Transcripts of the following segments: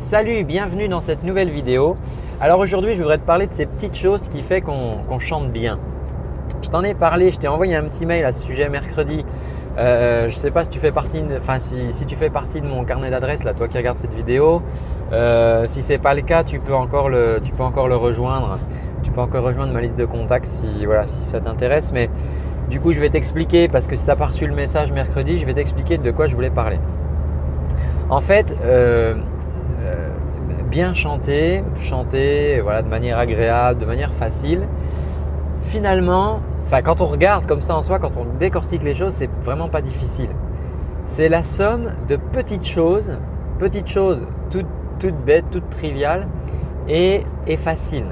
Salut, bienvenue dans cette nouvelle vidéo. Alors aujourd'hui, je voudrais te parler de ces petites choses qui fait qu'on chante bien. Je t'en ai parlé, je t'ai envoyé un petit mail à ce sujet mercredi. Euh, je ne sais pas si tu fais partie, de, enfin si, tu fais partie de mon carnet d'adresses là, toi qui regardes cette vidéo. Euh, si c'est pas le cas, tu peux encore le, rejoindre. Tu peux encore rejoindre ma liste de contacts si voilà, si ça t'intéresse. Mais du coup, je vais t'expliquer parce que si tu n'as pas reçu le message mercredi, je vais t'expliquer de quoi je voulais parler. En fait, euh, bien chanter, chanter voilà, de manière agréable, de manière facile, finalement, enfin quand on regarde comme ça en soi, quand on décortique les choses, c'est vraiment pas difficile. C'est la somme de petites choses, petites choses toutes, toutes bêtes, toutes triviales et, et faciles.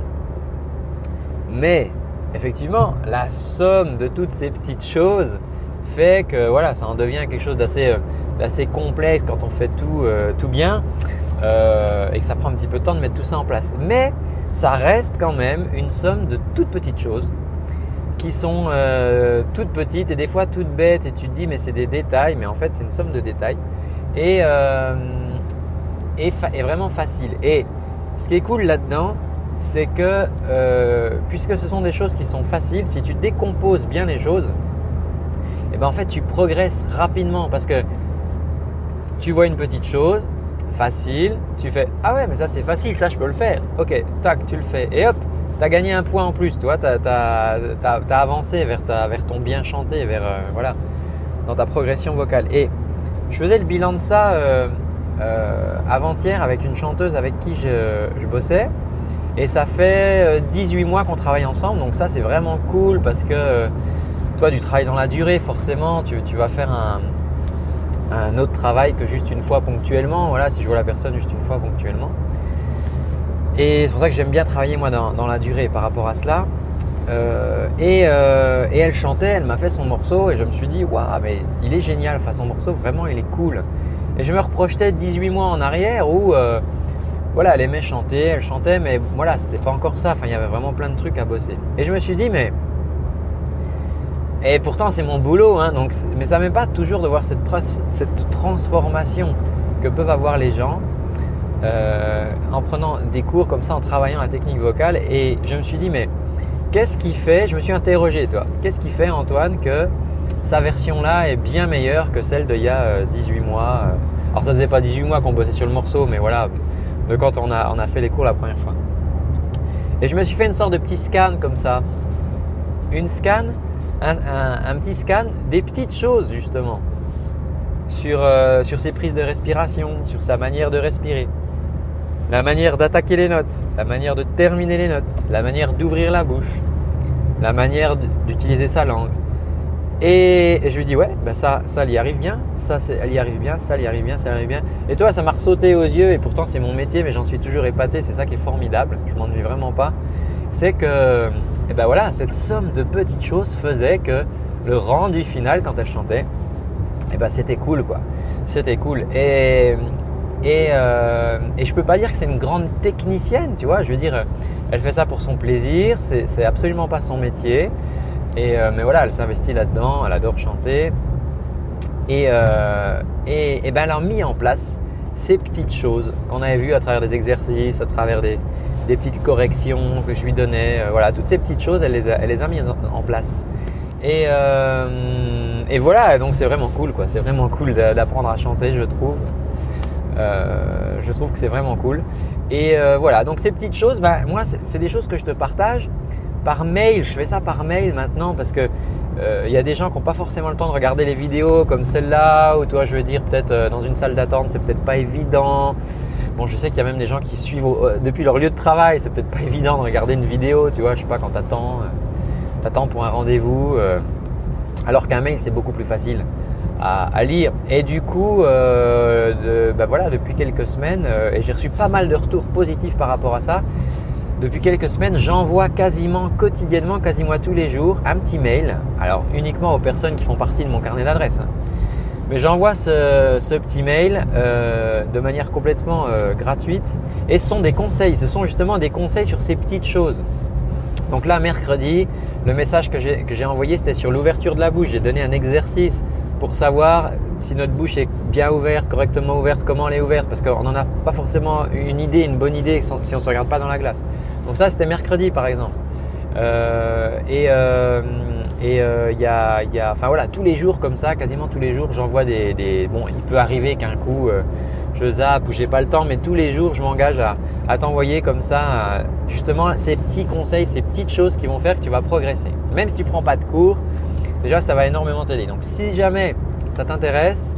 Mais effectivement, la somme de toutes ces petites choses fait que voilà, ça en devient quelque chose d'assez euh, complexe quand on fait tout, euh, tout bien. Euh, et que ça prend un petit peu de temps de mettre tout ça en place. Mais ça reste quand même une somme de toutes petites choses qui sont euh, toutes petites et des fois toutes bêtes et tu te dis mais c'est des détails, mais en fait c'est une somme de détails et, euh, vraiment facile. Et ce qui est cool là-dedans, c'est que puisque ce sont des choses qui sont faciles, si tu décomposes bien les choses, et eh ben en fait tu progresses rapidement parce que tu vois une petite chose, facile, tu fais Ah ouais, mais ça c'est facile, ça je peux le faire. Ok, tac, tu le fais. Et hop, tu as gagné un point en plus, tu vois, tu as, avancé vers, ta, vers ton bien chanté, vers, euh, voilà, dans ta progression vocale. Et je faisais le bilan de ça euh, euh, avant-hier avec une chanteuse avec qui je, bossais. Et ça fait 18 mois qu'on travaille ensemble, donc ça c'est vraiment cool parce que toi du travail dans la durée, forcément, tu, tu vas faire un, un autre travail que juste une fois ponctuellement. Voilà, si je vois la personne juste une fois ponctuellement. Et c'est pour ça que j'aime bien travailler moi dans, la durée par rapport à cela. Euh, euh, et, elle chantait, elle m'a fait son morceau et je me suis dit, waouh, mais il est génial, enfin son morceau vraiment il est cool. Et je me reprojetais 18 mois en arrière où euh, voilà, elle aimait chanter, elle chantait, mais voilà, c'était pas encore ça. Enfin, il y avait vraiment plein de trucs à bosser. Et je me suis dit, mais et pourtant, c'est mon boulot, hein, donc, mais ça m'aime pas toujours de voir cette, cette, transformation que peuvent avoir les gens euh, en prenant des cours comme ça, en travaillant la technique vocale. Et je me suis dit, mais qu'est-ce qui fait, je me suis interrogé, toi, qu'est-ce qui fait, Antoine, que sa version-là est bien meilleure que celle d'il y a 18 euh, mois euh? Alors, ça faisait pas 18 mois qu'on bossait sur le morceau, mais voilà, de quand on a, on a fait les cours la première fois. Et je me suis fait une sorte de petit scan comme ça. Une scan un, petit scan des petites choses justement sur, euh, sur ses prises de respiration, sur sa manière de respirer, la manière d'attaquer les notes, la manière de terminer les notes, la manière d'ouvrir la bouche, la manière d'utiliser sa langue. Et, je lui dis ouais, bah ça, ça elle y arrive bien, ça elle y arrive bien, ça elle y arrive bien, ça elle y arrive bien. Et toi, ça m'a ressauté aux yeux et pourtant c'est mon métier, mais j'en suis toujours épaté. C'est ça qui est formidable. Je m'ennuie vraiment pas. C'est que et ben voilà, cette somme de petites choses faisait que le rendu final quand elle chantait, et ben c'était cool quoi. C'était cool. Et, et, euh, et je peux pas dire que c'est une grande technicienne, tu vois. Je veux dire, elle fait ça pour son plaisir, c'est absolument pas son métier. Et, euh, mais voilà, elle s'investit là-dedans, elle adore chanter. Et, euh, et, et ben elle a mis en place ces petites choses qu'on avait vues à travers des exercices, à travers des, des petites corrections que je lui donnais. Euh, voilà, toutes ces petites choses, elle les a, mises en, place. Et, euh, et, voilà, donc c'est vraiment cool, quoi. C'est vraiment cool d'apprendre à chanter, je trouve. Euh, je trouve que c'est vraiment cool. Et voilà, donc ces petites choses, bah, moi, c'est des choses que je te partage par mail. Je fais ça par mail maintenant parce que il y a des gens qui n'ont pas forcément le temps de regarder les vidéos comme celle-là, ou toi, je veux dire, peut-être dans une salle d'attente, c'est peut-être pas évident. Bon, je sais qu'il y a même des gens qui suivent euh, depuis leur lieu de travail. C'est peut-être pas évident de regarder une vidéo, tu vois. Je sais pas quand t'attends, euh, t'attends pour un rendez-vous. Euh, alors qu'un mail, c'est beaucoup plus facile à, lire. Et du coup, bah voilà, depuis quelques semaines, et j'ai reçu pas mal de retours positifs par rapport à ça. Depuis quelques semaines, j'envoie quasiment quotidiennement, quasiment tous les jours, un petit mail. Alors uniquement aux personnes qui font partie de mon carnet d'adresses. Hein. Mais j'envoie ce, petit mail euh, de manière complètement euh, gratuite et ce sont des conseils. Ce sont justement des conseils sur ces petites choses. Donc là, mercredi, le message que j'ai envoyé, c'était sur l'ouverture de la bouche. J'ai donné un exercice pour savoir si notre bouche est bien ouverte, correctement ouverte, comment elle est ouverte, parce qu'on n'en a pas forcément une idée, une bonne idée si on ne se regarde pas dans la glace. Donc ça, c'était mercredi par exemple. Euh, et euh, il y, a, enfin voilà, tous les jours comme ça, quasiment tous les jours, j'envoie des, Bon, il peut arriver qu'un coup je zappe ou j'ai pas le temps, mais tous les jours, je m'engage à, t'envoyer comme ça, justement, ces petits conseils, ces petites choses qui vont faire que tu vas progresser. Même si tu prends pas de cours, déjà ça va énormément t'aider. Donc si jamais ça t'intéresse,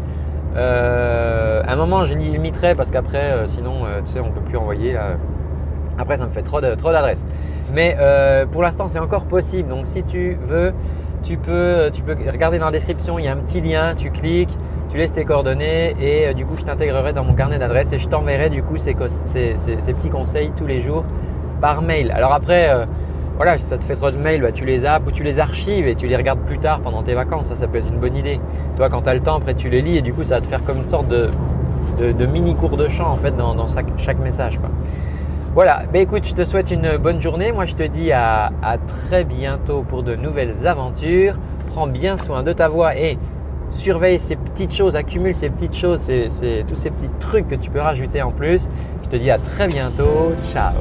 euh, à un moment je limiterai parce qu'après euh, sinon euh, tu sais on peut plus envoyer Après ça me fait trop d'adresses. Mais pour l'instant c'est encore possible. Donc si tu veux, tu peux, tu peux regarder dans la description, il y a un petit lien, tu cliques, tu laisses tes coordonnées et du coup je t'intégrerai dans mon carnet d'adresses et je t'enverrai du coup ces, petits conseils tous les jours par mail. Alors après voilà, si ça te fait trop de mails, bah, tu les zappes ou tu les archives et tu les regardes plus tard pendant tes vacances. Ça, ça peut être une bonne idée. Toi, quand tu as le temps, après tu les lis et du coup, ça va te faire comme une sorte de, mini cours de chant en fait dans, chaque, message. Voilà, écoute, je te souhaite une bonne journée. Moi, je te dis à, à très bientôt pour de nouvelles aventures. Prends bien soin de ta voix et surveille ces petites choses, accumule ces petites choses, tous ces petits trucs que tu peux rajouter en plus. Je te dis à très bientôt. Ciao